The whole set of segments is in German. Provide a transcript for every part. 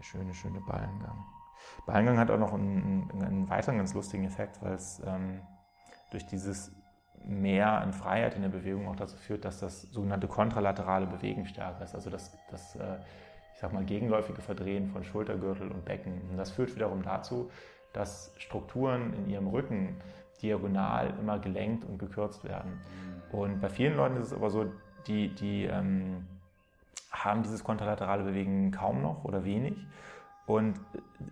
Der schöne, schöne Ballengang. Ballengang hat auch noch einen, einen weiteren ganz lustigen Effekt, weil es ähm, durch dieses Mehr an Freiheit in der Bewegung auch dazu führt, dass das sogenannte kontralaterale Bewegen stärker ist. Also das, das äh, ich sag mal, gegenläufige Verdrehen von Schultergürtel und Becken. Und das führt wiederum dazu, dass Strukturen in ihrem Rücken diagonal immer gelenkt und gekürzt werden. Und bei vielen Leuten ist es aber so, die, die ähm, haben dieses kontralaterale Bewegen kaum noch oder wenig. Und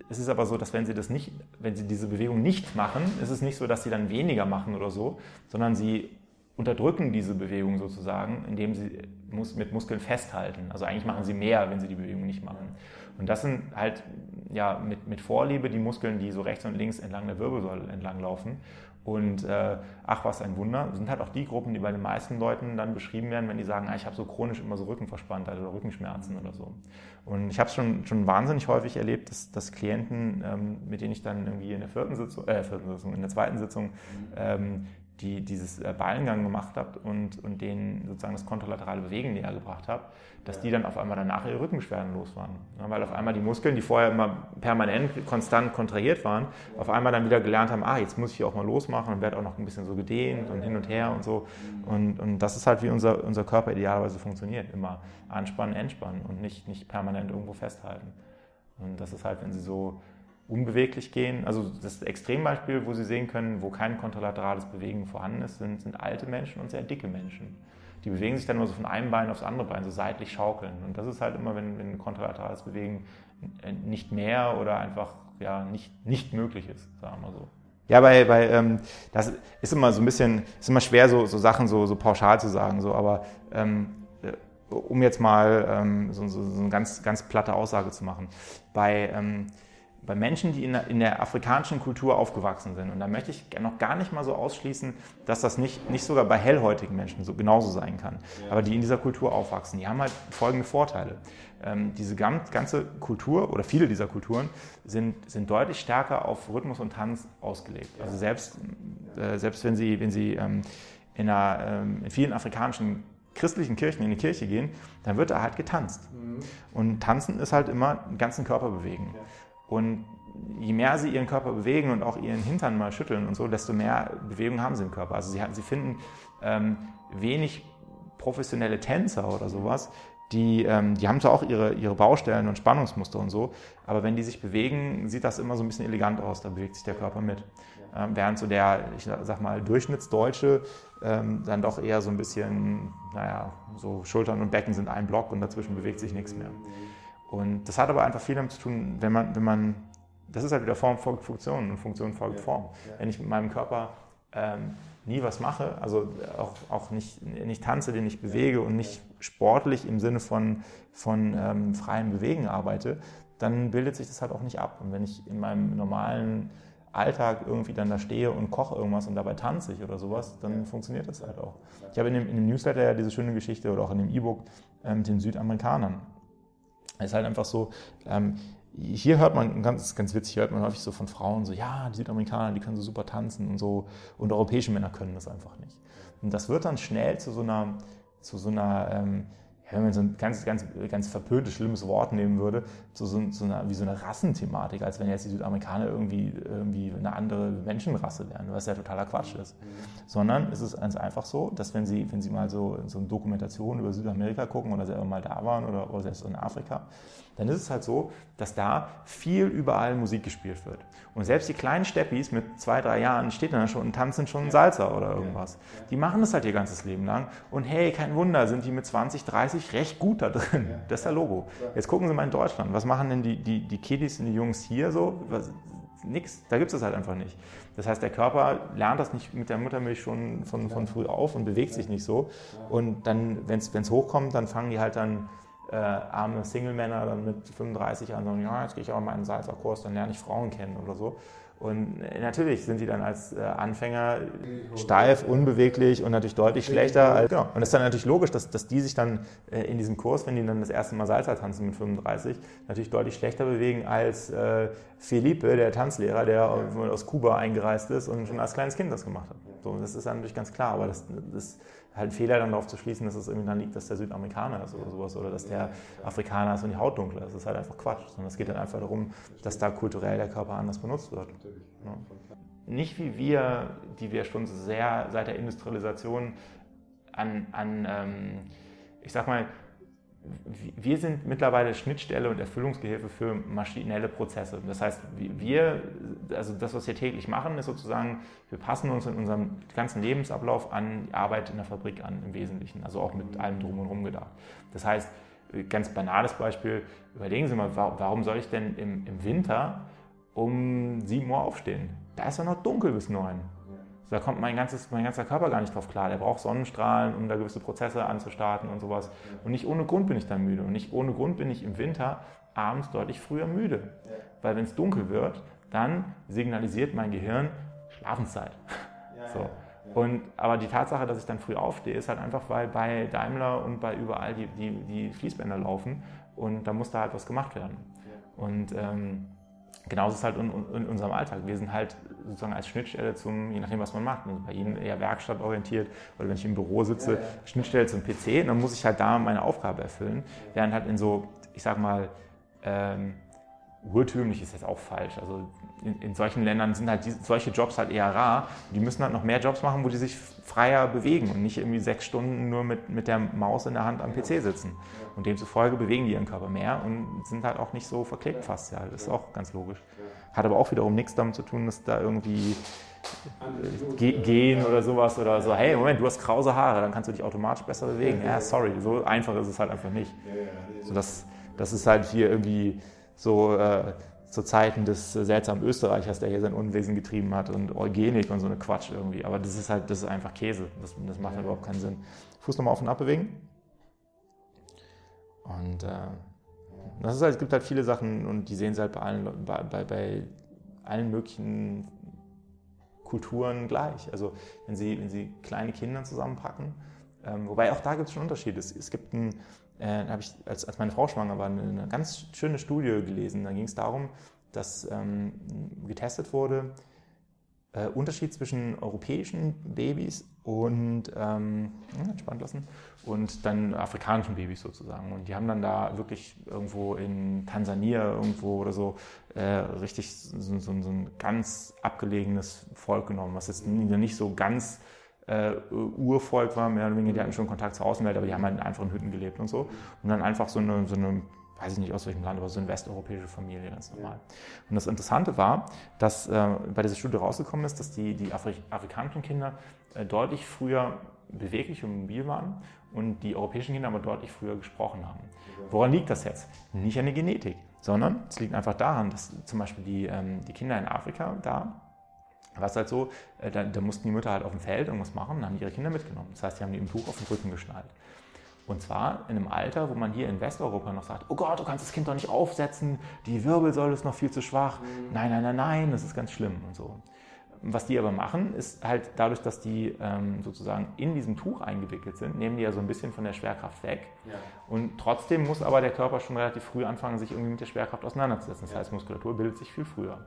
es ist aber so, dass wenn sie das nicht, wenn sie diese Bewegung nicht machen, ist es nicht so, dass sie dann weniger machen oder so, sondern sie unterdrücken diese Bewegung sozusagen, indem sie mit Muskeln festhalten. Also eigentlich machen sie mehr, wenn sie die Bewegung nicht machen. Und das sind halt ja mit, mit Vorliebe die Muskeln, die so rechts und links entlang der Wirbelsäule entlang laufen. Und äh, ach, was ein Wunder, sind halt auch die Gruppen, die bei den meisten Leuten dann beschrieben werden, wenn die sagen, ah, ich habe so chronisch immer so Rückenverspanntheit oder Rückenschmerzen oder so. Und ich habe es schon, schon wahnsinnig häufig erlebt, dass, dass Klienten, ähm, mit denen ich dann irgendwie in der vierten Sitzung, äh, vierten Sitzung, in der zweiten Sitzung ähm, die dieses äh, Ballengang gemacht habt und, und denen sozusagen das kontralaterale Bewegen näher gebracht habt, dass die dann auf einmal danach ihre Rückenbeschwerden los waren. Ja, weil auf einmal die Muskeln, die vorher immer permanent konstant kontrahiert waren, auf einmal dann wieder gelernt haben, ah, jetzt muss ich hier auch mal losmachen und werde auch noch ein bisschen so gedehnt und hin und her und so. Und, und das ist halt, wie unser, unser Körper idealerweise funktioniert. Immer anspannen, entspannen und nicht, nicht permanent irgendwo festhalten. Und das ist halt, wenn sie so unbeweglich gehen. Also das Extrembeispiel, wo Sie sehen können, wo kein kontralaterales Bewegen vorhanden ist, sind, sind alte Menschen und sehr dicke Menschen. Die bewegen sich dann nur so von einem Bein aufs andere Bein, so seitlich schaukeln. Und das ist halt immer, wenn, wenn kontralaterales Bewegen nicht mehr oder einfach ja, nicht, nicht möglich ist, sagen wir so. Ja, bei, bei ähm, das ist immer so ein bisschen, ist immer schwer, so, so Sachen so, so pauschal zu sagen, so, aber ähm, äh, um jetzt mal ähm, so, so, so eine ganz, ganz platte Aussage zu machen. Bei ähm, bei Menschen, die in der, in der, afrikanischen Kultur aufgewachsen sind. Und da möchte ich noch gar nicht mal so ausschließen, dass das nicht, nicht sogar bei hellhäutigen Menschen so genauso sein kann. Ja. Aber die in dieser Kultur aufwachsen, die haben halt folgende Vorteile. Ähm, diese ganze Kultur oder viele dieser Kulturen sind, sind deutlich stärker auf Rhythmus und Tanz ausgelegt. Also selbst, äh, selbst wenn sie, wenn sie ähm, in, einer, ähm, in vielen afrikanischen christlichen Kirchen in die Kirche gehen, dann wird da halt getanzt. Mhm. Und tanzen ist halt immer den ganzen Körper bewegen. Ja. Und je mehr sie ihren Körper bewegen und auch ihren Hintern mal schütteln und so, desto mehr Bewegung haben sie im Körper. Also sie, sie finden ähm, wenig professionelle Tänzer oder sowas, die, ähm, die haben zwar auch ihre, ihre Baustellen und Spannungsmuster und so, aber wenn die sich bewegen, sieht das immer so ein bisschen elegant aus, da bewegt sich der Körper mit. Ähm, während so der, ich sag mal, Durchschnittsdeutsche ähm, dann doch eher so ein bisschen, naja, so Schultern und Becken sind ein Block und dazwischen bewegt sich nichts mehr. Und das hat aber einfach viel damit zu tun, wenn man, wenn man, das ist halt wieder Form folgt Funktion und Funktion folgt Form. Wenn ich mit meinem Körper ähm, nie was mache, also auch, auch nicht, nicht tanze, den ich bewege und nicht sportlich im Sinne von, von ähm, freiem Bewegen arbeite, dann bildet sich das halt auch nicht ab. Und wenn ich in meinem normalen Alltag irgendwie dann da stehe und koche irgendwas und dabei tanze ich oder sowas, dann funktioniert das halt auch. Ich habe in dem, in dem Newsletter ja diese schöne Geschichte oder auch in dem E-Book äh, mit den Südamerikanern ist halt einfach so, ähm, hier hört man, ganz, ganz witzig, hört man häufig so von Frauen so, ja, die Südamerikaner, die können so super tanzen und so, und europäische Männer können das einfach nicht. Und das wird dann schnell zu so einer, zu so einer, ähm, wenn man so ein ganz, ganz, ganz verpöntes, schlimmes Wort nehmen würde, zu so, so einer, wie so eine Rassenthematik, als wenn jetzt die Südamerikaner irgendwie, irgendwie eine andere Menschenrasse wären, was ja totaler Quatsch ist. Sondern es ist ganz einfach so, dass wenn Sie, wenn Sie mal so, so eine Dokumentation über Südamerika gucken oder selber mal da waren oder, oder selbst in Afrika, dann ist es halt so, dass da viel überall Musik gespielt wird. Und selbst die kleinen Steppis mit zwei, drei Jahren stehen dann schon und tanzen schon Salsa oder irgendwas. Die machen das halt ihr ganzes Leben lang. Und hey, kein Wunder, sind die mit 20, 30 recht gut da drin. Das ist der Logo. Jetzt gucken Sie mal in Deutschland. Was machen denn die, die, die Kiddies und die Jungs hier so? Was, nix. Da gibt es das halt einfach nicht. Das heißt, der Körper lernt das nicht mit der Muttermilch schon von, von früh auf und bewegt sich nicht so. Und dann, wenn es hochkommt, dann fangen die halt dann äh, arme Single-Männer dann mit 35 an sagen, ja, jetzt gehe ich auch mal in einen Salzerkurs, dann lerne ich Frauen kennen oder so. Und äh, natürlich sind die dann als äh, Anfänger steif, unbeweglich und natürlich deutlich schlechter. Als, genau. Und es ist dann natürlich logisch, dass, dass die sich dann äh, in diesem Kurs, wenn die dann das erste Mal Salsa tanzen mit 35, natürlich deutlich schlechter bewegen als äh, Felipe, der Tanzlehrer, der aus Kuba eingereist ist und schon als kleines Kind das gemacht hat. So, das ist dann natürlich ganz klar. Aber das, das halt ein Fehler dann darauf zu schließen, dass es irgendwie dann liegt, dass der Südamerikaner ist oder sowas oder dass der Afrikaner ist und die Haut dunkler ist. Das ist halt einfach Quatsch. Sondern es geht dann einfach darum, dass da kulturell der Körper anders benutzt wird. Ja. Nicht wie wir, die wir schon sehr seit der Industrialisation an, an ähm, ich sag mal, wir sind mittlerweile Schnittstelle und Erfüllungsgehilfe für maschinelle Prozesse. Das heißt, wir, also das, was wir täglich machen, ist sozusagen, wir passen uns in unserem ganzen Lebensablauf an die Arbeit in der Fabrik an, im Wesentlichen, also auch mit allem drum und rum gedacht. Das heißt, ganz banales Beispiel, überlegen Sie mal, warum soll ich denn im, im Winter um 7 Uhr aufstehen? Da ist ja noch dunkel bis 9 da kommt mein, ganzes, mein ganzer Körper gar nicht drauf klar. Der braucht Sonnenstrahlen, um da gewisse Prozesse anzustarten und sowas. Und nicht ohne Grund bin ich dann müde. Und nicht ohne Grund bin ich im Winter abends deutlich früher müde. Weil wenn es dunkel wird, dann signalisiert mein Gehirn Schlafenszeit. so. Und, aber die Tatsache, dass ich dann früh aufstehe, ist halt einfach, weil bei Daimler und bei überall die, die, die Fließbänder laufen und da muss da halt was gemacht werden. Und ähm, genauso ist es halt in, in, unserem Alltag. Wir sind halt sozusagen als Schnittstelle zum, je nachdem, was man macht. Also bei Ihnen eher werkstattorientiert oder wenn ich im Büro sitze, ja, ja. Schnittstelle zum PC, dann muss ich halt da meine Aufgabe erfüllen. Während halt in so, ich sag mal, ähm, urtümlich ist jetzt auch falsch. Also in, in, solchen Ländern sind halt die, solche Jobs halt eher rar. Die müssen halt noch mehr Jobs machen, wo die sich freier bewegen und nicht irgendwie sechs Stunden nur mit, mit der Maus in der Hand am PC sitzen. Und demzufolge bewegen die ihren Körper mehr und sind halt auch nicht so verklebt fast. Ja, das ist auch ganz logisch. Hat aber auch wiederum nichts damit zu tun, dass da irgendwie äh, gehen oder sowas oder so, hey, Moment, du hast krause Haare, dann kannst du dich automatisch besser bewegen. Ja, sorry, so einfach ist es halt einfach nicht. So, das, das ist halt hier irgendwie so äh, zu Zeiten des äh, seltsamen Österreichers, der hier sein Unwesen getrieben hat und Eugenik und so eine Quatsch irgendwie. Aber das ist halt, das ist einfach Käse. Das, das macht halt überhaupt keinen Sinn. Fuß nochmal auf und ab bewegen. Und äh, das ist halt, es gibt halt viele Sachen und die sehen sie halt bei allen, bei, bei, bei allen möglichen Kulturen gleich. Also wenn sie, wenn sie kleine Kinder zusammenpacken, ähm, wobei auch da gibt es schon Unterschiede. Es, es gibt ein, äh, habe ich, als, als meine Frau schwanger war, eine, ganz schöne Studie gelesen. Da ging es darum, dass ähm, getestet wurde, äh, Unterschied zwischen europäischen Babys und ähm, entspannt lassen und dann afrikanischen Babys sozusagen. Und die haben dann da wirklich irgendwo in Tansania irgendwo oder so äh, richtig so, so, so, ein ganz abgelegenes Volk genommen, was jetzt nicht so ganz äh, Urvolk war, mehr oder weniger, die hatten schon Kontakt zur Außenwelt, aber die haben halt in Hütten gelebt und so. Und dann einfach so eine, so eine weiß ich nicht aus welchem Land, aber so eine westeuropäische Familie, ganz normal. Und das Interessante war, dass äh, bei dieser Studie rausgekommen ist, dass die, die Afri afrikanischen Kinder äh, deutlich früher beweglich und mobil waren und die europäischen Kinder aber deutlich früher gesprochen haben. Woran liegt das jetzt? Nicht an der Genetik, sondern es liegt einfach daran, dass zum Beispiel die, ähm, die Kinder in Afrika da war es halt so, äh, da, da, mussten die Mütter halt auf dem Feld irgendwas machen und haben ihre Kinder mitgenommen. Das heißt, die haben die im Tuch auf den Rücken geschnallt. Und zwar in einem Alter, wo man hier in Westeuropa noch sagt, oh Gott, du kannst das Kind doch nicht aufsetzen, die Wirbelsäule ist noch viel zu schwach, mhm. nein, nein, nein, nein, das ist ganz schlimm und so. Was die aber machen, ist halt dadurch, dass die ähm, sozusagen in diesem Tuch eingewickelt sind, nehmen die ja so ein bisschen von der Schwerkraft weg. Ja. Und trotzdem muss aber der Körper schon relativ früh anfangen, sich irgendwie mit der Schwerkraft auseinanderzusetzen. Das ja. heißt, Muskulatur bildet sich viel früher. Ja.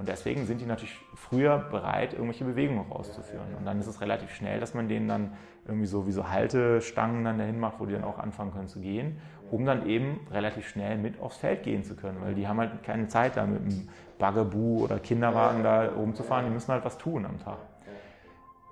Und deswegen sind die natürlich früher bereit, irgendwelche Bewegungen auszuführen. Und dann ist es relativ schnell, dass man denen dann irgendwie so wie so Haltestangen dann dahin macht, wo die dann auch anfangen können zu gehen, um dann eben relativ schnell mit aufs Feld gehen zu können. Weil die haben halt keine Zeit da mit dem Bugaboo oder Kinderwagen da rumzufahren, die müssen halt was tun am Tag.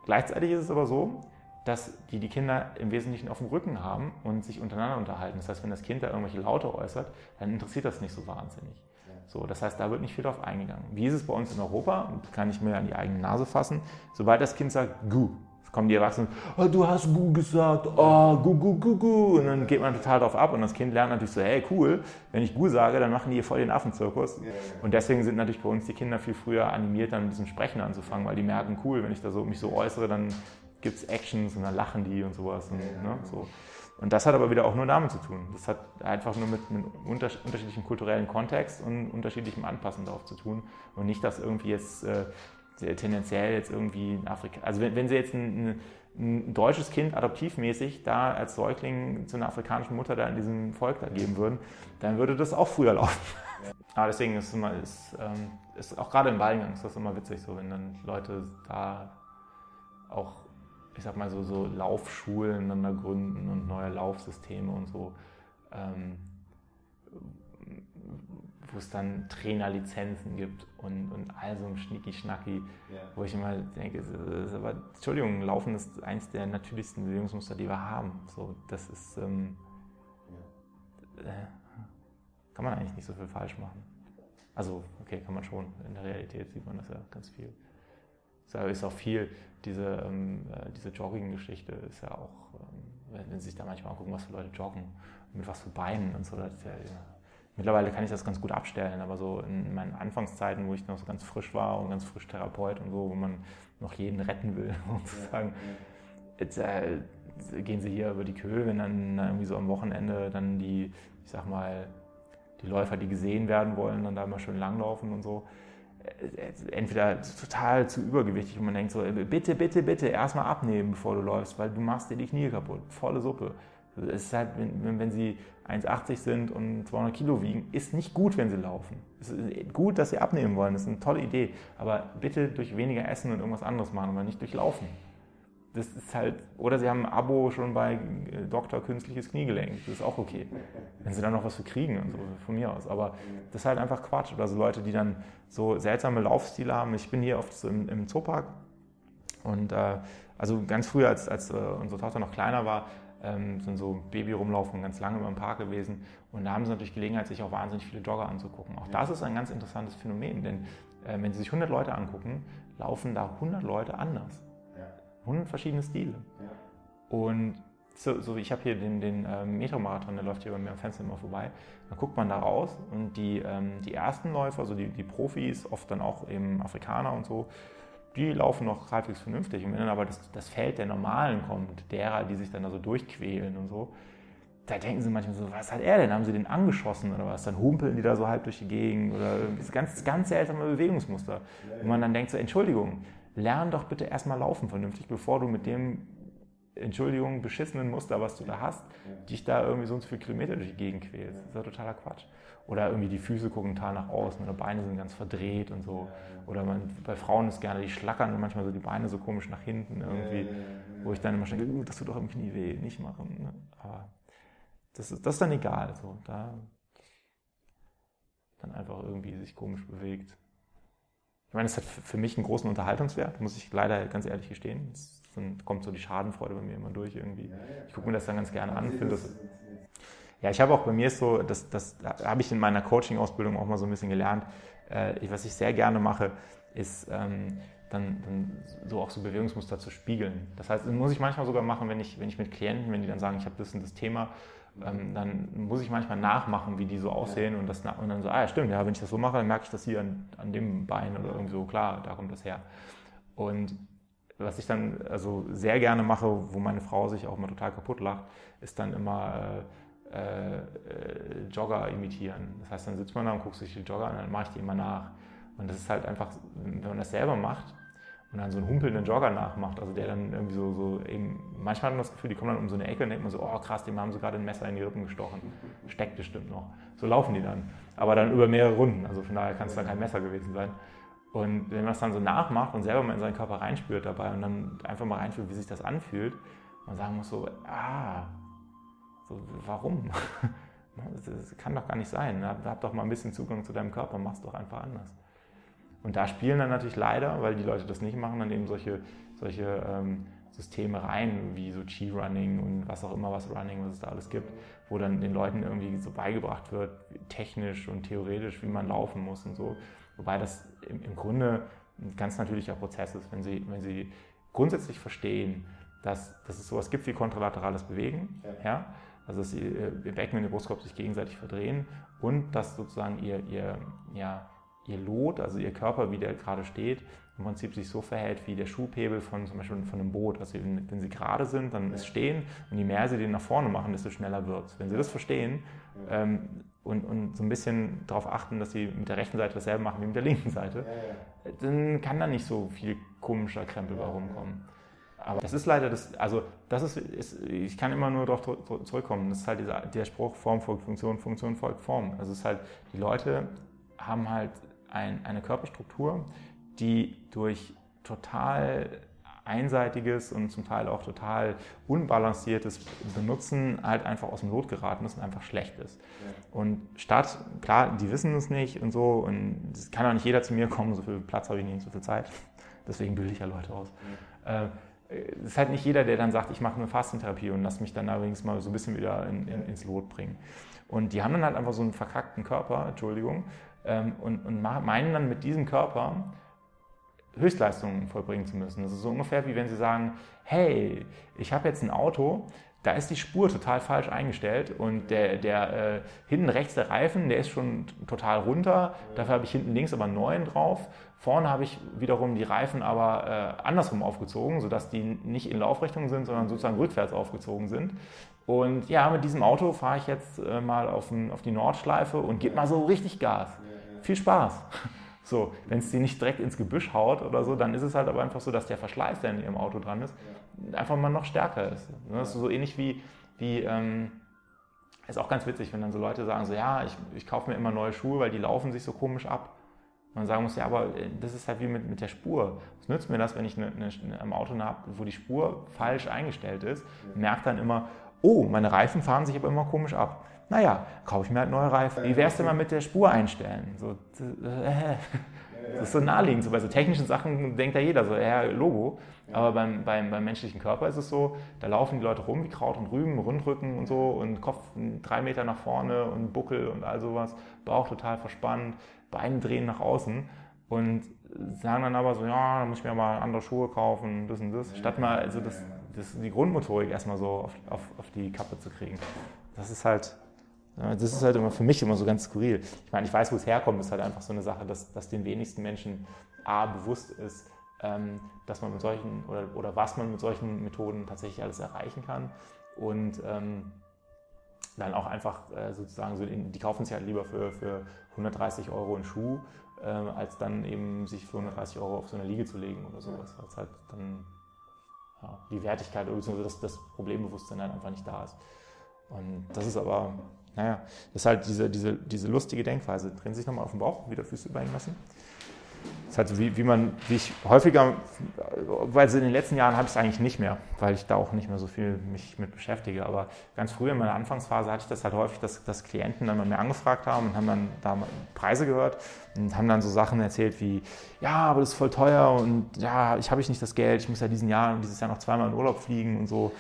Gleichzeitig ist es aber so, dass die die Kinder im Wesentlichen auf dem Rücken haben und sich untereinander unterhalten. Das heißt, wenn das Kind da irgendwelche Laute äußert, dann interessiert das nicht so wahnsinnig. So, das heißt, da wird nicht viel drauf eingegangen. Wie ist es bei uns in Europa? Kann ich mir an die eigene Nase fassen. Sobald das Kind sagt, gu, kommen die Erwachsenen, oh, du hast Gu gesagt, oh, Gu, Gu, Gu, Gu. Und dann geht man total drauf ab und das Kind lernt natürlich so, hey, cool, wenn ich Gu sage, dann machen die hier voll den Affenzirkus. Und deswegen sind natürlich bei uns die Kinder viel früher animiert, dann mit diesem Sprechen anzufangen, weil die merken, cool, wenn ich da so, mich so äußere, dann gibt es Actions und dann lachen die und sowas. Und, ne, so. Und das hat aber wieder auch nur damit zu tun. Das hat einfach nur mit einem unterschiedlichen kulturellen Kontext und unterschiedlichem Anpassen darauf zu tun. Und nicht, dass irgendwie jetzt äh, tendenziell jetzt irgendwie in Afrika, also wenn, wenn sie jetzt ein, ein, deutsches Kind adoptivmäßig da als Säugling zu einer afrikanischen Mutter da in diesem Volk da geben würden, dann würde das auch früher laufen. Aber deswegen ist es immer, ist, ähm, ist auch gerade im Wahlgang ist das immer witzig so, wenn dann Leute da auch ich sag mal so, so Laufschulen da gründen und neue Laufsysteme und so. Ähm, wo es dann Trainerlizenzen gibt und, und all so ein Schnicki-Schnacki, ja. wo ich immer denke, aber, Entschuldigung, Laufen ist eins der natürlichsten Bewegungsmuster, die wir haben. So, das ist, ähm, ja. äh, kann man eigentlich nicht so viel falsch machen. Also, okay, kann man schon. In der Realität sieht man das ja ganz viel. Ist auch viel, diese, ähm, äh, diese Jogging-Geschichte ist ja auch, ähm, wenn Sie sich da manchmal angucken, was für Leute joggen, mit was für Beinen und so, ja, ja Mittlerweile kann ich das ganz gut abstellen, aber so in meinen Anfangszeiten, wo ich noch so ganz frisch war und ganz frisch Therapeut und so, wo man noch jeden retten will, sozusagen, jetzt äh, gehen sie hier über die Köhe, wenn dann irgendwie so am Wochenende dann die, ich sag mal, die Läufer, die gesehen werden wollen, dann da immer schön langlaufen und so. Äh, entweder total zu übergewichtig und man denkt so, bitte, bitte, bitte, erstmal abnehmen, bevor du läufst, weil du machst dir die Knie kaputt. Volle Suppe. Es ist halt, wenn, wenn sie 1,80 sind und 200 Kilo wiegen, ist nicht gut, wenn sie laufen. Es ist gut, dass sie abnehmen wollen, das ist eine tolle Idee. Aber bitte durch weniger Essen und irgendwas anderes machen, aber nicht durch Laufen. Das ist halt, oder sie haben ein Abo schon bei äh, Doktor Künstliches Kniegelenk, das ist auch okay. Wenn sie dann noch was für kriegen und so, von mir aus. Aber das ist halt einfach Quatsch. Oder so Leute, die dann so seltsame Laufstile haben. Ich bin hier oft so im, im Zoopark und äh, also ganz früher, als, als äh, unsere Tochter noch kleiner war, ähm, sind so Baby-Rumlaufen ganz lange über den Park gewesen. Und da haben sie natürlich Gelegenheit, sich auch wahnsinnig viele Jogger anzugucken. Auch das ist ein ganz interessantes Phänomen, denn äh, wenn Sie sich 100 Leute angucken, laufen da 100 Leute anders. 100 verschiedene Stile. Und so, so ich habe hier den, den äh, Metromarathon, der läuft hier bei mir am Fenster immer vorbei. Dann guckt man da raus und die, ähm, die ersten Läufer, also die, die Profis, oft dann auch eben Afrikaner und so, die laufen noch halbwegs vernünftig. Und wenn dann aber das, das Feld der Normalen kommt, derer, die sich dann da so durchquälen und so, da denken sie manchmal so, was hat er denn? Haben sie den angeschossen oder was? Dann humpeln die da so halb durch die Gegend oder ganz, ganz seltsame Bewegungsmuster. Wo man dann denkt so, Entschuldigung, lern doch bitte erstmal laufen vernünftig, bevor du mit dem, Entschuldigung, beschissenen Muster, was du da hast, dich da irgendwie so und so viele Kilometer durch die Gegend quälst. Das ist ja totaler Quatsch. Oder irgendwie die Füße gucken total nach außen oder Beine sind ganz verdreht und so. Oder man, bei Frauen ist gerne, die schlackern und manchmal so die Beine so komisch nach hinten irgendwie, wo ich dann immer schon denke, das tut doch im Knie weh, nicht machen. Ne? Aber das ist, das ist dann egal. So. Da dann einfach irgendwie sich komisch bewegt. Ich meine, es hat für mich einen großen Unterhaltungswert, muss ich leider ganz ehrlich gestehen. Dann kommt so die Schadenfreude bei mir immer durch irgendwie. Ich gucke mir das dann ganz gerne an, finde das ja, ich habe auch bei mir so, das, das habe ich in meiner Coaching-Ausbildung auch mal so ein bisschen gelernt. Äh, was ich sehr gerne mache, ist ähm, dann, dann, so auch so Bewegungsmuster zu spiegeln. Das heißt, das muss ich manchmal sogar machen, wenn ich, wenn ich mit Klienten, wenn die dann sagen, ich habe das und das Thema, ähm, dann muss ich manchmal nachmachen, wie die so aussehen und, das, und dann so, ah ja, stimmt, ja, wenn ich das so mache, dann merke ich das hier an, an dem Bein oder irgendwie so, klar, da kommt das her. Und was ich dann also sehr gerne mache, wo meine Frau sich auch mal total kaputt lacht, ist dann immer äh, äh, Jogger imitieren. Das heißt, dann sitzt man da und guckt sich die Jogger an und dann mache ich die immer nach. Und das ist halt einfach, wenn man das selber macht und dann so einen humpelnden Jogger nachmacht, also der dann irgendwie so, so eben, manchmal hat man das Gefühl, die kommen dann um so eine Ecke und denkt man so, oh krass, dem haben sie gerade ein Messer in die Rippen gestochen. Steckt bestimmt noch. So laufen die dann. Aber dann über mehrere Runden. Also von daher kann es dann kein Messer gewesen sein. Und wenn man es dann so nachmacht und selber mal in seinen Körper reinspürt dabei und dann einfach mal reinspürt, wie sich das anfühlt, man sagen muss so, ah, so, warum? Das kann doch gar nicht sein. Hab doch mal ein bisschen Zugang zu deinem Körper, mach es doch einfach anders. Und da spielen dann natürlich leider, weil die Leute das nicht machen, dann eben solche, solche ähm, Systeme rein, wie so Chi-Running und was auch immer, was Running, was es da alles gibt, wo dann den Leuten irgendwie so beigebracht wird, technisch und theoretisch, wie man laufen muss und so. Wobei das im, im Grunde ein ganz natürlicher Prozess ist, wenn sie, wenn sie grundsätzlich verstehen, dass, dass es sowas gibt wie kontralaterales Bewegen. Ja. ja also dass ihr Becken und ihr Brustkorb sich gegenseitig verdrehen und dass sozusagen ihr, ihr, ja, ihr Lot, also ihr Körper, wie der gerade steht, im Prinzip sich so verhält wie der Schubhebel von zum Beispiel von einem Boot. Also wenn sie gerade sind, dann ist stehen und je mehr sie den nach vorne machen, desto schneller wird es. Wenn sie das verstehen ähm, und, und so ein bisschen darauf achten, dass sie mit der rechten Seite dasselbe machen wie mit der linken Seite, dann kann da nicht so viel komischer Krempel bei rumkommen. Aber das ist leider das, also das ist, ist ich kann immer nur darauf zurückkommen. Das ist halt dieser, der Spruch, Form folgt Funktion, Funktion folgt Form. Also es ist halt, die Leute haben halt ein, eine Körperstruktur, die durch total einseitiges und zum Teil auch total unbalanciertes Benutzen halt einfach aus dem Lot geraten ist und einfach schlecht ist. Ja. Und statt, klar, die wissen es nicht und so und es kann auch nicht jeder zu mir kommen, so viel Platz habe ich nicht, so viel Zeit. Deswegen bilde ich ja Leute aus. Ja. Äh, es ist halt nicht jeder, der dann sagt, ich mache eine Fastentherapie und lass mich dann allerdings mal so ein bisschen wieder in, in, ins Lot bringen. Und die haben dann halt einfach so einen verkackten Körper, Entschuldigung, ähm, und, und meinen dann mit diesem Körper Höchstleistungen vollbringen zu müssen. Das ist so ungefähr wie wenn sie sagen, hey, ich habe jetzt ein Auto, da ist die Spur total falsch eingestellt und der, der äh, hinten rechts der Reifen, der ist schon total runter, dafür habe ich hinten links aber einen neuen drauf. Vorne habe ich wiederum die Reifen aber äh, andersrum aufgezogen, sodass die nicht in Laufrichtung sind, sondern sozusagen rückwärts aufgezogen sind. Und ja, mit diesem Auto fahre ich jetzt äh, mal auf, ein, auf die Nordschleife und gebe mal so richtig Gas. Viel Spaß. So, wenn es die nicht direkt ins Gebüsch haut oder so, dann ist es halt aber einfach so, dass der Verschleiß, der in ihrem Auto dran ist, einfach mal noch stärker ist. Das ist so ähnlich wie, wie ähm, ist auch ganz witzig, wenn dann so Leute sagen, so ja, ich, ich kaufe mir immer neue Schuhe, weil die laufen sich so komisch ab. Man sagen muss, ja, aber äh, das ist halt wie mit, mit der Spur. Was nützt mir das, wenn ich eine, eine, eine Auto habe, wo die Spur falsch eingestellt ist, merkt dann immer, oh, meine Reifen fahren sich aber immer komisch ab naja, kaufe ich mir halt neue Reifen. Wie wär's denn mal mit der Spur einstellen? So, äh, das ist so naheliegend. So bei so technischen Sachen denkt ja jeder so, ja, Logo. Aber beim, beim, beim menschlichen Körper ist es so, da laufen die Leute rum wie Kraut und Rüben, Rundrücken und so und Kopf drei Meter nach vorne und Buckel und all sowas, Bauch total verspannt, Beine drehen nach außen und sagen dann aber so, ja, da muss ich mir mal andere Schuhe kaufen, das und das, statt mal also das, das, die Grundmotorik erstmal so auf, auf, auf die Kappe zu kriegen. Das ist halt das ist halt immer für mich immer so ganz skurril. Ich meine, ich weiß, wo es herkommt, das ist halt einfach so eine Sache, dass, dass den wenigsten Menschen A bewusst ist, ähm, dass man mit solchen oder, oder was man mit solchen Methoden tatsächlich alles erreichen kann. Und ähm, dann auch einfach äh, sozusagen, so in, die kaufen sich halt lieber für, für 130 Euro einen Schuh, äh, als dann eben sich für 130 Euro auf so eine Liege zu legen oder sowas. Als halt dann ja, die Wertigkeit oder das, das Problembewusstsein dann einfach nicht da ist. Und das ist aber naja, das ist halt diese, diese, diese lustige Denkweise. Drehen Sie sich nochmal auf den Bauch, wieder Füße über ihn lassen. Das ist halt wie, wie man, wie häufiger, weil in den letzten Jahren habe ich es eigentlich nicht mehr, weil ich da auch nicht mehr so viel mich mit beschäftige. Aber ganz früh in meiner Anfangsphase hatte ich das halt häufig, dass, dass Klienten dann mal mir angefragt haben und haben dann da Preise gehört und haben dann so Sachen erzählt wie, ja, aber das ist voll teuer und ja, ich habe ich nicht das Geld, ich muss ja diesen Jahr und dieses Jahr noch zweimal in Urlaub fliegen und so.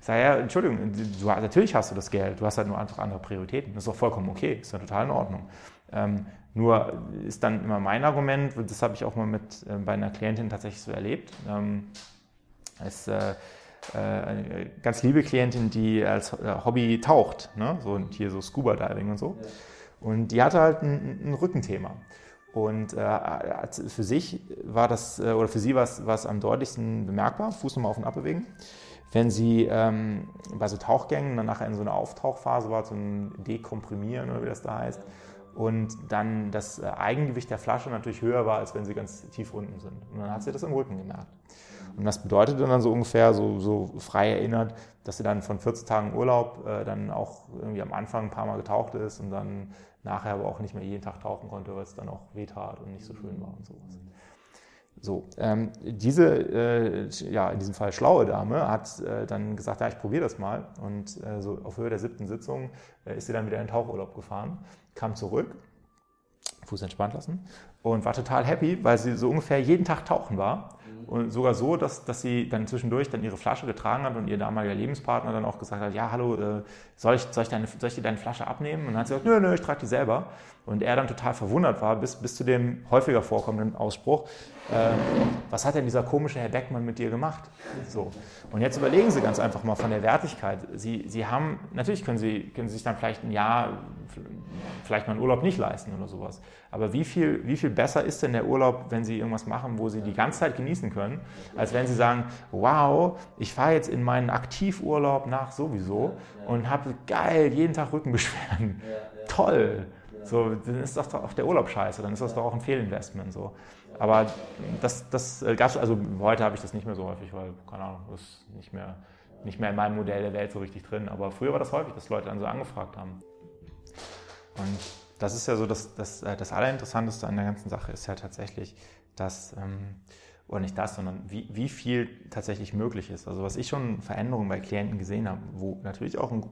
Ich sage, ja, Entschuldigung, du, natürlich hast du das Geld, du hast halt nur einfach andere Prioritäten. Das ist auch vollkommen okay, ist ja total in Ordnung. Ähm, nur ist dann immer mein Argument, das habe ich auch mal mit äh, bei einer Klientin tatsächlich so erlebt. Ähm, ist äh, äh, eine ganz liebe Klientin, die als äh, Hobby taucht, ne? so hier so Scuba Diving und so. Und die hatte halt ein, ein Rückenthema. Und äh, für sich war das, äh, oder für sie war es am deutlichsten bemerkbar, Fuß nochmal auf und ab bewegen. Wenn sie ähm, bei so Tauchgängen dann nachher in so einer Auftauchphase war, so ein Dekomprimieren oder wie das da heißt, und dann das äh, Eigengewicht der Flasche natürlich höher war, als wenn sie ganz tief unten sind. Und dann hat sie das im Rücken gemerkt. Und das bedeutet dann so ungefähr, so, so frei erinnert, dass sie dann von 14 Tagen Urlaub äh, dann auch irgendwie am Anfang ein paar Mal getaucht ist und dann nachher aber auch nicht mehr jeden Tag tauchen konnte, weil es dann auch wehtat und nicht so schön war und sowas. So, ähm, diese, äh, ja, in diesem Fall schlaue Dame hat äh, dann gesagt, ja, ich probiere das mal. Und äh, so auf Höhe der siebten Sitzung äh, ist sie dann wieder in den Tauchurlaub gefahren, kam zurück, Fuß entspannt lassen und war total happy, weil sie so ungefähr jeden Tag tauchen war und sogar so, dass, dass sie dann zwischendurch dann ihre Flasche getragen hat und ihr damaliger Lebenspartner dann auch gesagt hat, ja, hallo, äh, soll, ich, soll, ich deine, soll ich dir deine Flasche abnehmen? Und dann hat sie gesagt, nö, nö, ich trage die selber. Und er dann total verwundert war, bis, bis zu dem häufiger vorkommenden Ausspruch, äh, was hat denn dieser komische Herr Beckmann mit dir gemacht? So. Und jetzt überlegen Sie ganz einfach mal von der Wertigkeit. Sie, Sie haben, natürlich können Sie, können Sie sich dann vielleicht ein Jahr, vielleicht mal einen Urlaub nicht leisten oder sowas. Aber wie viel, wie viel besser ist denn der Urlaub, wenn Sie irgendwas machen, wo Sie die ganze Zeit genießen können, als wenn Sie sagen, wow, ich fahre jetzt in meinen Aktivurlaub nach sowieso und habe geil jeden Tag Rückenbeschwerden. Toll. So, dann ist das doch auch der Urlaub scheiße, dann ist das doch auch ein Fehlinvestment. So. Aber das, das äh, gab es, also heute habe ich das nicht mehr so häufig, weil, keine Ahnung, das ist nicht mehr, nicht mehr in meinem Modell der Welt so richtig drin. Aber früher war das häufig, dass Leute dann so angefragt haben. Und das ist ja so, das, das, äh, das Allerinteressanteste an der ganzen Sache ist ja tatsächlich, dass, ähm, oder nicht das, sondern wie, wie viel tatsächlich möglich ist. Also was ich schon Veränderungen bei Klienten gesehen habe, wo natürlich auch ein,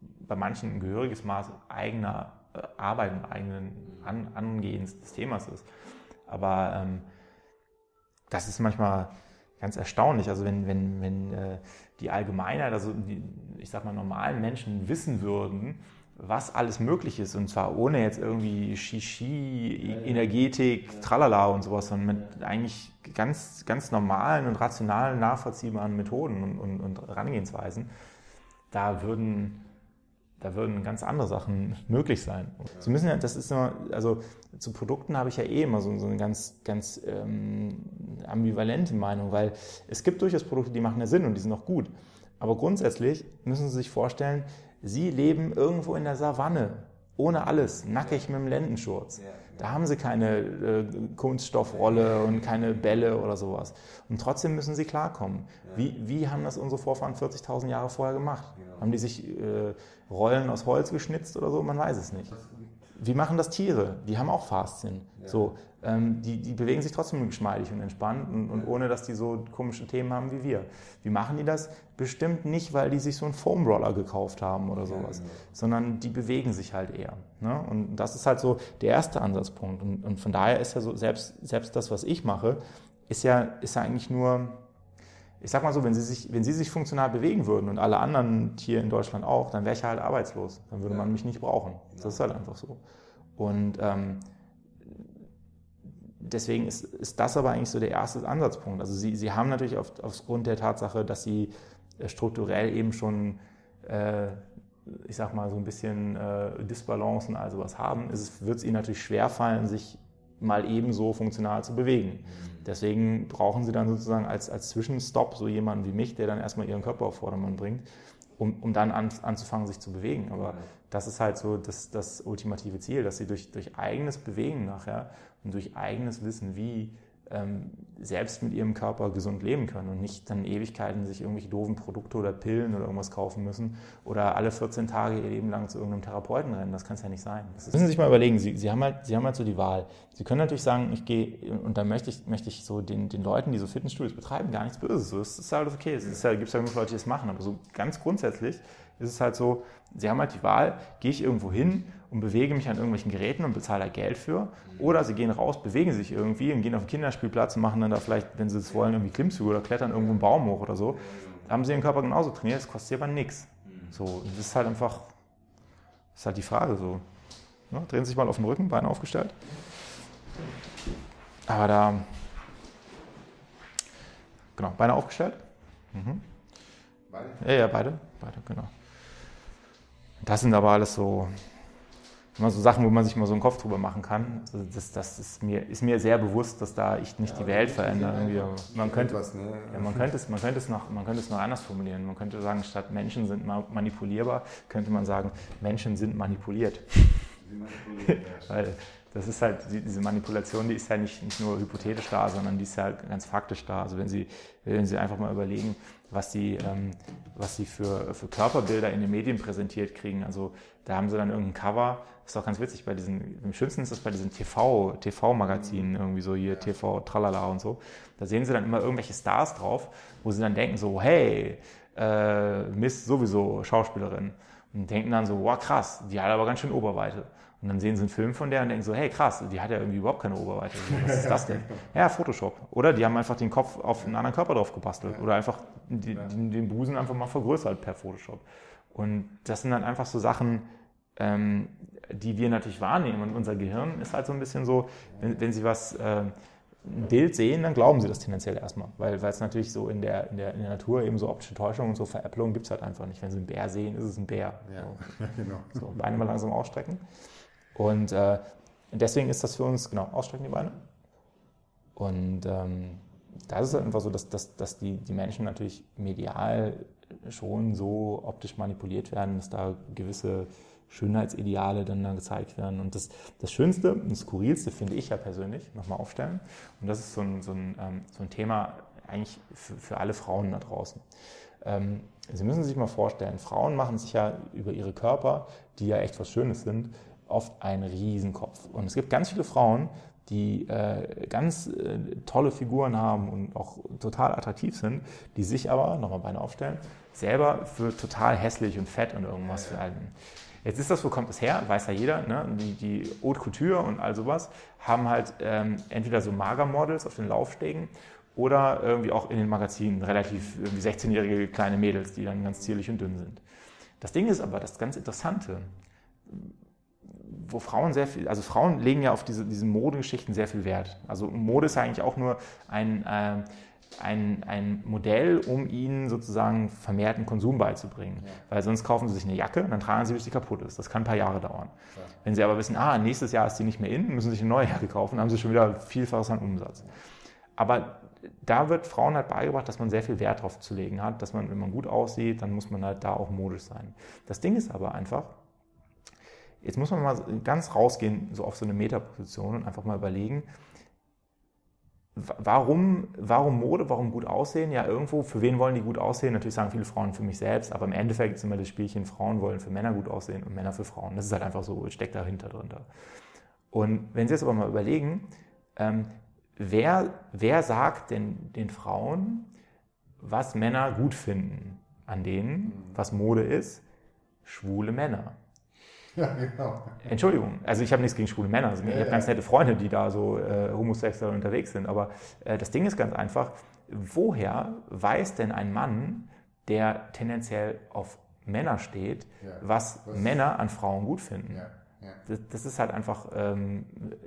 bei manchen ein gehöriges Maß eigener äh, Arbeit und eigenen An Angehens des Themas ist. Aber ähm, das ist manchmal ganz erstaunlich. Also wenn, wenn, wenn äh, die Allgemeinheit, also die, ich sag mal, normalen Menschen wissen würden, was alles möglich ist. Und zwar ohne jetzt irgendwie Shishi, Energetik, Tralala und sowas, sondern mit eigentlich ganz, ganz normalen und rationalen, nachvollziehbaren Methoden und, und, und Herangehensweisen. Da würden, da würden ganz andere Sachen möglich sein. Sie müssen ja, das ist immer, also zu Produkten habe ich ja eh immer so, so eine ganz, ganz ähm, ambivalente Meinung, weil es gibt durchaus Produkte, die machen ja Sinn und die sind auch gut. Aber grundsätzlich müssen Sie sich vorstellen, Sie leben irgendwo in der Savanne, ohne alles, nackig mit dem Lendenschurz. Da haben sie keine äh, Kunststoffrolle und keine Bälle oder sowas. Und trotzdem müssen sie klarkommen. Wie, wie haben das unsere Vorfahren 40.000 Jahre vorher gemacht? Haben die sich äh, Rollen aus Holz geschnitzt oder so? Man weiß es nicht. Wie machen das Tiere? Die haben auch Faszien. So, ähm, die, die bewegen sich trotzdem geschmeidig und entspannt und, und, ohne, dass die so komische Themen haben wie wir. Wie machen die das? Bestimmt nicht, weil die sich so einen Foamroller gekauft haben oder sowas, ja, genau. sondern die bewegen sich halt eher. Ne? Und das ist halt so der erste Ansatzpunkt. Und, und, von daher ist ja so, selbst, selbst das, was ich mache, ist ja, ist ja eigentlich nur, ich sag mal so, wenn sie, sich, wenn sie sich funktional bewegen würden und alle anderen hier in Deutschland auch, dann wäre ich halt arbeitslos. Dann würde man mich nicht brauchen. Das ist halt einfach so. Und ähm, deswegen ist, ist das aber eigentlich so der erste Ansatzpunkt. Also Sie, Sie haben natürlich auf, aufgrund der Tatsache, dass Sie äh, strukturell eben schon, äh, ich sag mal, so ein bisschen äh, Disbalancen, also was haben, wird es Ihnen natürlich schwerfallen, sich mal ebenso funktional zu bewegen. Deswegen brauchen Sie dann sozusagen als, als Zwischenstopp so jemanden wie mich, der dann erstmal Ihren Körper auf Vordermann bringt, um, um dann an, anzufangen, sich zu bewegen. Aber das ist halt so das, das ultimative Ziel, dass Sie durch, durch eigenes Bewegen nachher und durch eigenes Wissen, wie selbst mit ihrem Körper gesund leben können und nicht dann Ewigkeiten sich irgendwelche doofen Produkte oder Pillen oder irgendwas kaufen müssen oder alle 14 Tage ihr Leben lang zu irgendeinem Therapeuten rennen. Das kann es ja nicht sein. Das müssen Sie sich mal überlegen. Sie, Sie, haben halt, Sie haben halt so die Wahl. Sie können natürlich sagen, ich gehe und dann möchte ich, möchte ich so den, den Leuten, die so Fitnessstudios betreiben, gar nichts Böses. So, das ist halt okay. Es ja, gibt ja genug Leute, die das machen. Aber so ganz grundsätzlich ist es halt so, Sie haben halt die Wahl, gehe ich irgendwo hin und bewege mich an irgendwelchen Geräten und bezahle da Geld für. Oder sie gehen raus, bewegen sich irgendwie und gehen auf den Kinderspielplatz und machen dann da vielleicht, wenn sie es wollen, irgendwie Klimmzüge oder klettern irgendwo einen Baum hoch oder so. Da haben sie ihren Körper genauso trainiert, das kostet sie aber nichts. So, das ist halt einfach, das ist halt die Frage so. Ne? drehen Sie sich mal auf den Rücken, Beine aufgestellt. Aber da, genau, Beine aufgestellt. Mhm. Beide? Ja, ja, beide, beide, genau. Das sind aber alles so immer so Sachen, wo man sich mal so einen Kopf drüber machen kann. Also das, das ist, mir, ist mir sehr bewusst, dass da ich nicht ja, die Welt verändere. Man könnte, ne? ja, man, könnte es, man, könnte es noch, man könnte es noch anders formulieren. Man könnte sagen, statt Menschen sind manipulierbar, könnte man sagen, Menschen sind manipuliert. Weil das ist halt, diese Manipulation, die ist ja nicht, nicht nur hypothetisch da, sondern die ist ja ganz faktisch da. Also wenn Sie, wenn Sie einfach mal überlegen, was Sie, ähm, was Sie für, für Körperbilder in den Medien präsentiert kriegen. Also da haben Sie dann irgendein Cover, ist auch ganz witzig, bei diesen, am schönsten ist das bei diesen TV, TV-Magazinen, irgendwie so hier TV Tralala und so. Da sehen Sie dann immer irgendwelche Stars drauf, wo Sie dann denken so, hey, äh, Miss sowieso Schauspielerin. Und denken dann so, wow, krass, die hat aber ganz schön Oberweite. Und dann sehen sie einen Film von der und denken so, hey krass, die hat ja irgendwie überhaupt keine Oberweite. Was ist das denn? Ja, Photoshop. Oder die haben einfach den Kopf auf einen anderen Körper drauf gebastelt. Oder einfach die, den Busen einfach mal vergrößert per Photoshop. Und das sind dann einfach so Sachen, ähm, die wir natürlich wahrnehmen. Und unser Gehirn ist halt so ein bisschen so, wenn, wenn sie was, äh, ein Bild sehen, dann glauben sie das tendenziell erstmal. Weil, es natürlich so in der, in, der, in der Natur eben so optische Täuschungen und so Veräpplungen gibt es halt einfach nicht. Wenn sie einen Bär sehen, ist es ein Bär. Ja, so. ja genau. So, Beine mal langsam ausstrecken. Und äh, deswegen ist das für uns, genau, ausstrecken die Beine. Und ähm, das ist einfach so, dass, dass, dass die, die Menschen natürlich medial schon so optisch manipuliert werden, dass da gewisse Schönheitsideale dann da gezeigt werden. Und das, das Schönste und Skurrilste finde ich ja persönlich, nochmal aufstellen. Und das ist so ein, so ein, ähm, so ein Thema eigentlich für, für alle Frauen da draußen. Ähm, Sie müssen sich mal vorstellen, Frauen machen sich ja über ihre Körper, die ja echt was Schönes sind, oft einen Riesenkopf. Und es gibt ganz viele Frauen, die äh, ganz äh, tolle Figuren haben und auch total attraktiv sind, die sich aber, nochmal Beine aufstellen, selber für total hässlich und fett und irgendwas halten. Jetzt ist das, wo kommt es her? Weiß ja jeder. Ne? Die, die Haute Couture und all sowas haben halt ähm, entweder so Magermodels auf den Laufstegen oder irgendwie auch in den Magazinen relativ 16-jährige kleine Mädels, die dann ganz zierlich und dünn sind. Das Ding ist aber, das ganz Interessante, wo Frauen sehr viel, also Frauen legen ja auf diese, diese Modegeschichten sehr viel Wert. Also Mode ist ja eigentlich auch nur ein, äh, ein, ein Modell, um ihnen sozusagen vermehrten Konsum beizubringen. Ja. Weil sonst kaufen sie sich eine Jacke und dann tragen sie, bis sie kaputt ist. Das kann ein paar Jahre dauern. Ja. Wenn sie aber wissen, ah, nächstes Jahr ist die nicht mehr in, müssen sie sich eine neue Jacke kaufen, dann haben sie schon wieder Vielfaches an Umsatz. Aber da wird Frauen halt beigebracht, dass man sehr viel Wert drauf zu legen hat, dass man, wenn man gut aussieht, dann muss man halt da auch modisch sein. Das Ding ist aber einfach, jetzt muss man mal ganz rausgehen, so auf so eine Metaposition und einfach mal überlegen, Warum, warum Mode, warum gut aussehen? Ja, irgendwo, für wen wollen die gut aussehen? Natürlich sagen viele Frauen für mich selbst, aber im Endeffekt ist immer das Spielchen, Frauen wollen für Männer gut aussehen und Männer für Frauen. Das ist halt einfach so, steckt dahinter drunter. Und wenn Sie jetzt aber mal überlegen, ähm, wer, wer sagt denn den Frauen, was Männer gut finden an denen, was Mode ist? Schwule Männer. Ja, genau. Entschuldigung, also ich habe nichts gegen schwule Männer. Also ich habe ganz nette Freunde, die da so äh, homosexuell unterwegs sind. Aber äh, das Ding ist ganz einfach, woher weiß denn ein Mann, der tendenziell auf Männer steht, ja, was, was Männer an Frauen gut finden? Ja. Das, das, ist halt einfach ähm,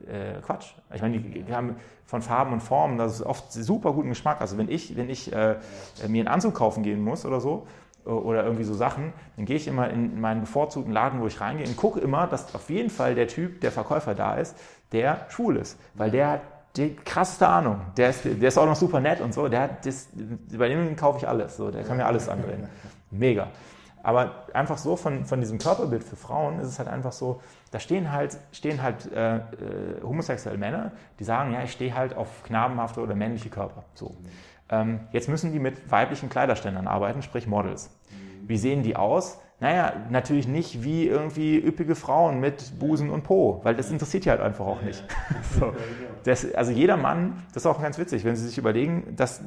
äh, Quatsch. Ich meine, die, die, haben von Farben und Formen, das ist oft super guten Geschmack. Also wenn ich, wenn ich äh, mir einen Anzug kaufen gehen muss oder so, oder irgendwie so Sachen, dann gehe ich immer in meinen bevorzugten Laden, wo ich reingehe und gucke immer, dass auf jeden Fall der Typ, der Verkäufer da ist, der schwul ist. Weil der hat die krasseste Ahnung. Der ist, der ist auch noch super nett und so. Der hat das, bei dem kaufe ich alles. So, der kann mir alles andrehen. Mega. Aber einfach so von, von diesem Körperbild für Frauen ist es halt einfach so, da stehen halt, stehen halt äh, äh, homosexuelle Männer, die sagen, ja, ich stehe halt auf knabenhafte oder männliche Körper. So. Ähm, jetzt müssen die mit weiblichen Kleiderständern arbeiten, sprich Models. Wie sehen die aus? Naja, natürlich nicht wie irgendwie üppige Frauen mit Busen und Po, weil das interessiert die halt einfach auch nicht. so. das, also jeder Mann, das ist auch ganz witzig, wenn Sie sich überlegen, dass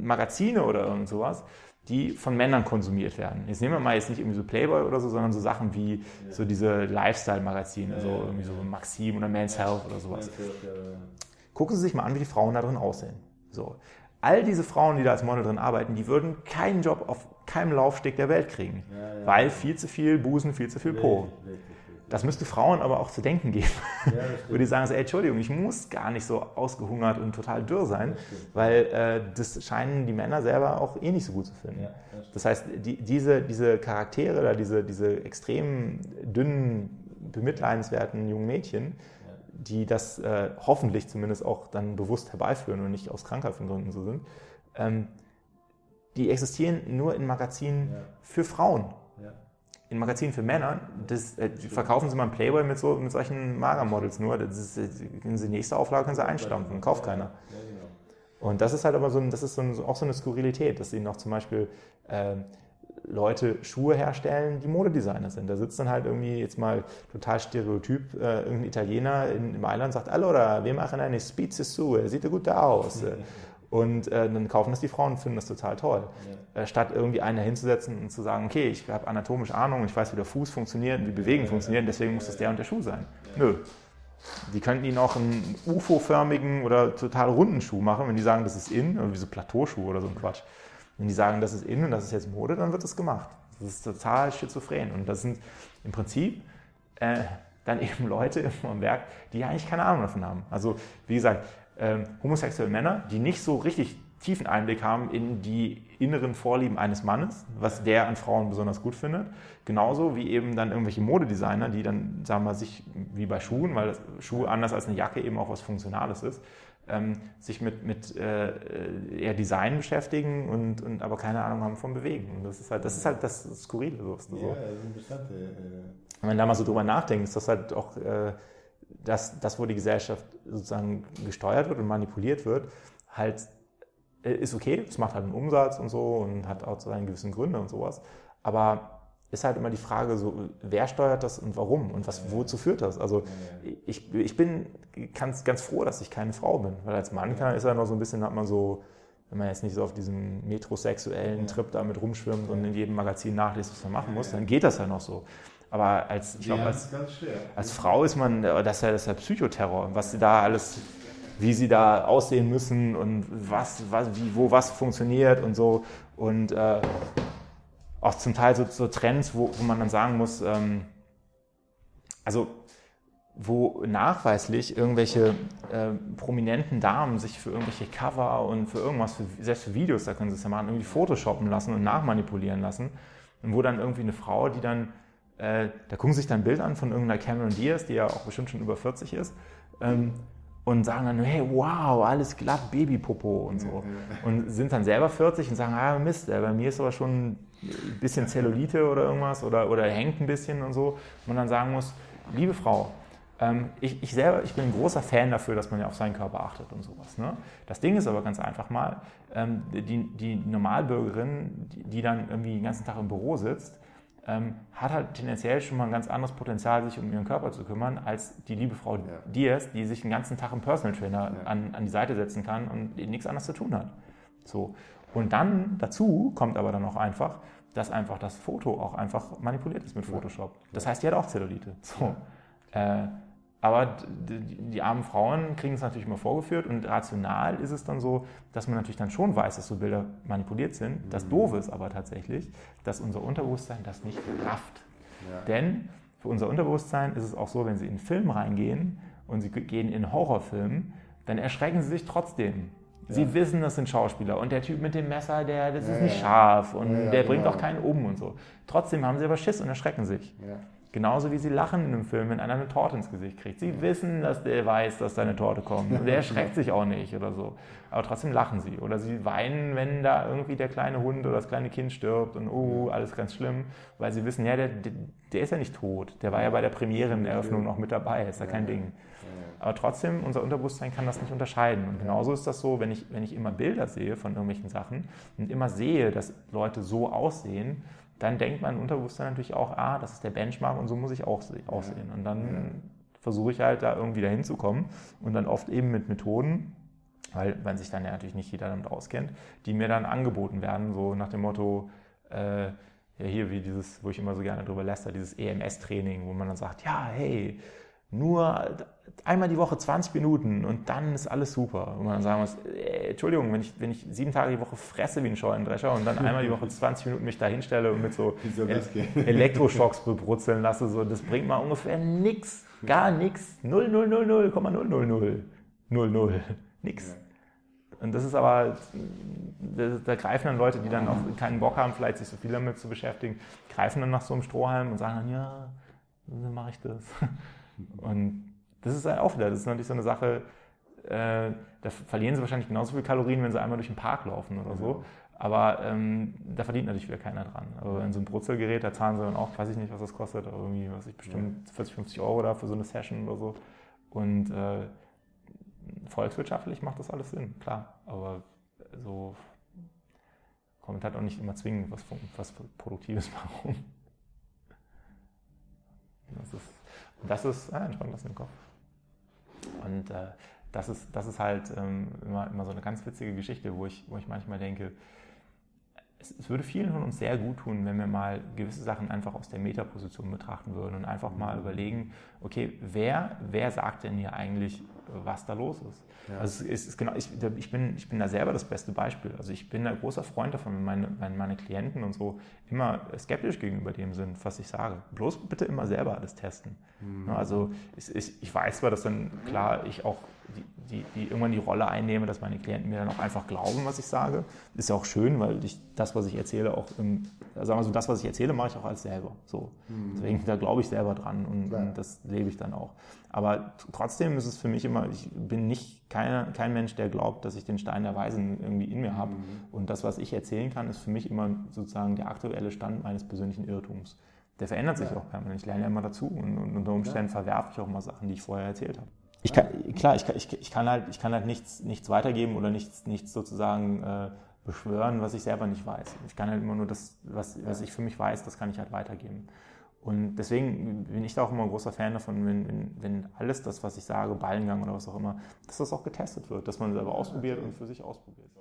Magazine oder irgend sowas, die von Männern konsumiert werden. Jetzt nehmen wir mal jetzt nicht irgendwie so Playboy oder so, sondern so Sachen wie so diese Lifestyle-Magazine, so irgendwie so Maxim oder Men's Health oder sowas. Gucken Sie sich mal an, wie die Frauen da drin aussehen. So all diese Frauen, die da als Model drin arbeiten, die würden keinen Job auf keinem Laufsteg der Welt kriegen, ja, ja, weil viel zu viel Busen, viel zu viel Po. Das müsste Frauen aber auch zu denken geben, ja, wo die sagen, so, ey, Entschuldigung, ich muss gar nicht so ausgehungert und total dürr sein, weil äh, das scheinen die Männer selber auch eh nicht so gut zu finden. das, das heißt, die, diese, diese Charaktere oder diese, diese extrem dünnen, bemitleidenswerten jungen Mädchen, die das äh, hoffentlich zumindest auch dann bewusst herbeiführen und nicht aus krankhaften Gründen so sind, ähm, die existieren nur in Magazinen ja. für Frauen. Ja. In Magazinen für Männer, das, äh, verkaufen sie mal einen Playboy mit, so, mit solchen Magermodels nur. Das ist, äh, die nächste Auflage können sie einstampfen, kauft keiner. Genau. Und das ist halt aber so, ein, das ist so ein, auch so eine Skurrilität, dass sie noch zum Beispiel äh, Leute Schuhe herstellen, die Modedesigner sind. Da sitzt dann halt irgendwie jetzt mal total stereotyp äh, irgendein Italiener in, im Mailand und sagt, allora, wir machen eine Spitze Schuhe, sieht ja gut aus. Und äh, dann kaufen das die Frauen und finden das total toll. Ja. Äh, statt irgendwie einen hinzusetzen und zu sagen, okay, ich habe anatomisch Ahnung, ich weiß, wie der Fuß funktioniert, wie Bewegen ja, funktionieren, deswegen muss das der und der Schuh sein. Nö. Die könnten ihnen auch einen UFO-förmigen oder total runden Schuh machen, wenn die sagen, das ist in, irgendwie so Plateauschuh oder so ein Quatsch. Wenn die sagen, das ist in und das ist jetzt Mode, dann wird das gemacht. Das ist total schizophren. Und das sind im Prinzip äh, dann eben Leute im Werk, die eigentlich keine Ahnung davon haben. Also wie gesagt, äh, homosexuelle Männer, die nicht so richtig tiefen Einblick haben in die inneren Vorlieben eines Mannes, was der an Frauen besonders gut findet. Genauso wie eben dann irgendwelche Modedesigner, die dann, sagen wir, sich wie bei Schuhen, weil Schuhe anders als eine Jacke eben auch was Funktionales ist, ähm, sich mit, mit äh, eher Design beschäftigen und, und aber keine Ahnung haben vom Bewegen. Und das ist halt das, ist halt das Skurrile. So. Ja, das ist interessant. Äh, Wenn man da mal so drüber nachdenkt, ist das halt auch äh, das, das, wo die Gesellschaft sozusagen gesteuert wird und manipuliert wird, halt äh, ist okay, es macht halt einen Umsatz und so und hat auch seine gewissen Gründe und sowas. Aber ist halt immer die Frage, so, wer steuert das und warum und was, wozu führt das? Also ich, ich bin ganz, ganz froh, dass ich keine Frau bin, weil als Mann kann, ist ja noch so ein bisschen, hat man so, wenn man jetzt nicht so auf diesem metrosexuellen Trip damit rumschwimmt und in jedem Magazin nachliest, was man machen muss, dann geht das ja noch so. Aber als, ich glaub, als, als Frau ist man, das ist ja, das ist ja Psychoterror, was sie da alles, wie sie da aussehen müssen und was, was wie, wo was funktioniert und so. Und äh, auch zum Teil so, so Trends, wo, wo, man dann sagen muss, ähm, also wo nachweislich irgendwelche äh, prominenten Damen sich für irgendwelche Cover und für irgendwas, für, selbst für Videos, da können sie es ja machen, irgendwie photoshoppen lassen und nachmanipulieren lassen. Und wo dann irgendwie eine Frau, die dann, äh, da gucken sich dann ein Bild an von irgendeiner Cameron Diaz, die ja auch bestimmt schon über 40 ist, ähm, und sagen dann, hey, wow, alles glatt, Babypopo und so. Und sind dann selber 40 und sagen, ah, Mist, bei mir ist aber schon ein bisschen Zellulite oder irgendwas oder, oder hängt ein bisschen und so. Und man dann sagen muss, liebe Frau, ähm, ich, ich, selber, ich bin ein großer Fan dafür, dass man ja auf seinen Körper achtet und sowas. Ne? Das Ding ist aber ganz einfach mal, ähm, die, die Normalbürgerin, die, die dann irgendwie den ganzen Tag im Büro sitzt, ähm, hat halt tendenziell schon mal ein ganz anderes Potenzial, sich um ihren Körper zu kümmern, als die liebe Frau ja. Diaz, die sich den ganzen Tag im Personal Trainer ja. an, an die Seite setzen kann und nichts anderes zu tun hat. So. Und dann dazu kommt aber dann auch einfach, dass einfach das Foto auch einfach manipuliert ist mit Photoshop. Das heißt, die hat auch Zellulite. So. Äh, aber die, die, armen Frauen kriegen es natürlich immer vorgeführt und rational ist es dann so, dass man natürlich dann schon weiß, dass so Bilder manipuliert sind. Das mhm. Doofe ist aber tatsächlich, dass unser Unterbewusstsein das nicht rafft. Ja. Denn für unser Unterbewusstsein ist es auch so, wenn Sie in einen Film reingehen und Sie gehen in einen Horrorfilm, dann erschrecken Sie sich trotzdem. Sie ja. wissen, das sind Schauspieler und der Typ mit dem Messer, der, das ja, ist nicht scharf und der genau. bringt auch keinen um und so. Trotzdem haben Sie aber Schiss und erschrecken sich. Genauso wie sie lachen in einem Film, wenn einer eine Torte ins Gesicht kriegt. Sie wissen, dass der weiß, dass da eine Torte kommt. Und der erschreckt sich auch nicht oder so. Aber trotzdem lachen sie. Oder sie weinen, wenn da irgendwie der kleine Hund oder das kleine Kind stirbt und oh, alles ganz schlimm. Weil sie wissen, ja, der, der ist ja nicht tot. Der war ja bei der Premiereneröffnung noch mit dabei. Ist ja kein Ding. Aber trotzdem, unser Unterbewusstsein kann das nicht unterscheiden. Und genauso ist das so, wenn ich, wenn ich immer Bilder sehe von irgendwelchen Sachen und immer sehe, dass Leute so aussehen, dann denkt mein Unterbewusstsein natürlich auch, ah, das ist der Benchmark und so muss ich auch aussehen. Und dann versuche ich halt da irgendwie dahin zu kommen und dann oft eben mit Methoden, weil wenn sich dann ja natürlich nicht jeder damit auskennt, die mir dann angeboten werden, so nach dem Motto, äh, ja hier wie dieses, wo ich immer so gerne drüber läster, dieses EMS-Training, wo man dann sagt, ja, hey, nur einmal die Woche 20 Minuten und dann ist alles super. Und man sagen muss, äh, Entschuldigung, wenn ich, wenn ich sieben Tage die Woche fresse wie ein Scheunendrescher und dann einmal die Woche 20 Minuten mich da hinstelle und mit so Elektroschocks bebrutzeln lasse, so, das bringt mal ungefähr nichts, gar nichts. 0, 0, 0, 0, 0, 0, 0, 0, 0, nix. Und das ist aber, da greifen dann Leute, die dann auch keinen Bock haben, vielleicht sich so viel damit zu beschäftigen, greifen dann nach so einem Strohhalm und sagen dann, ja, dann mache ich das. Und das ist auch wieder, das ist natürlich so eine Sache, äh, da verlieren sie wahrscheinlich genauso viel Kalorien, wenn sie einmal durch den Park laufen oder so. Aber ähm, da verdient natürlich wieder keiner dran. Aber in so einem Brutzelgerät, da zahlen sie dann auch, weiß ich nicht, was das kostet, aber irgendwie, was ich bestimmt 40, 50 Euro da für so eine Session oder so. Und äh, volkswirtschaftlich macht das alles Sinn, klar. Aber so kommt halt auch nicht immer zwingend was, was Produktives warum. Das ist das ist ah, entspannt lassen im Kopf. Und äh, das, ist, das ist halt ähm, immer, immer so eine ganz witzige Geschichte, wo ich, wo ich manchmal denke, es, es, würde vielen von uns sehr gut tun, wenn wir mal gewisse Sachen einfach aus der Metaposition betrachten würden und einfach mal überlegen, okay, wer, wer sagt denn hier eigentlich, was da los ist? Ja. Also es ist genau, ich, ich, bin, ich bin da selber das beste Beispiel. Also ich bin ein großer Freund davon, wenn meine, wenn meine Klienten und so immer skeptisch gegenüber dem sind, was ich sage. Bloß bitte immer selber alles testen. Mhm. Also ich, ich, ich weiß zwar, dass dann klar ich auch die, die, die, irgendwann die Rolle einnehme, dass meine Klienten mir dann auch einfach glauben, was ich sage. Ist ja auch schön, weil ich das, was ich erzähle, auch im, sagen wir so, das, was ich erzähle, mache ich auch als selber. So. Mhm. Deswegen, da glaube ich selber dran und, und, das lebe ich dann auch. Aber trotzdem ist es für mich immer, ich bin nicht keine, kein Mensch, der glaubt, dass ich den Stein der Weisen irgendwie in mir habe. Mhm. Und das, was ich erzählen kann, ist für mich immer sozusagen der aktuelle Stand meines persönlichen Irrtums. Der verändert sich ja. auch permanent. Ich lerne ja immer dazu und, und unter Umständen ja. verwerfe ich auch mal Sachen, die ich vorher erzählt habe. Ich kann, klar, ich kann, ich, ich kann halt, ich kann halt nichts, nichts weitergeben oder nichts, nichts sozusagen äh, beschwören, was ich selber nicht weiß. Ich kann halt immer nur das, was, was ich für mich weiß, das kann ich halt weitergeben. Und deswegen bin ich da auch immer ein großer Fan davon, wenn, wenn, wenn alles das, was ich sage, Ballengang oder was auch immer, dass das auch getestet wird, dass man selber ausprobiert und für sich ausprobiert.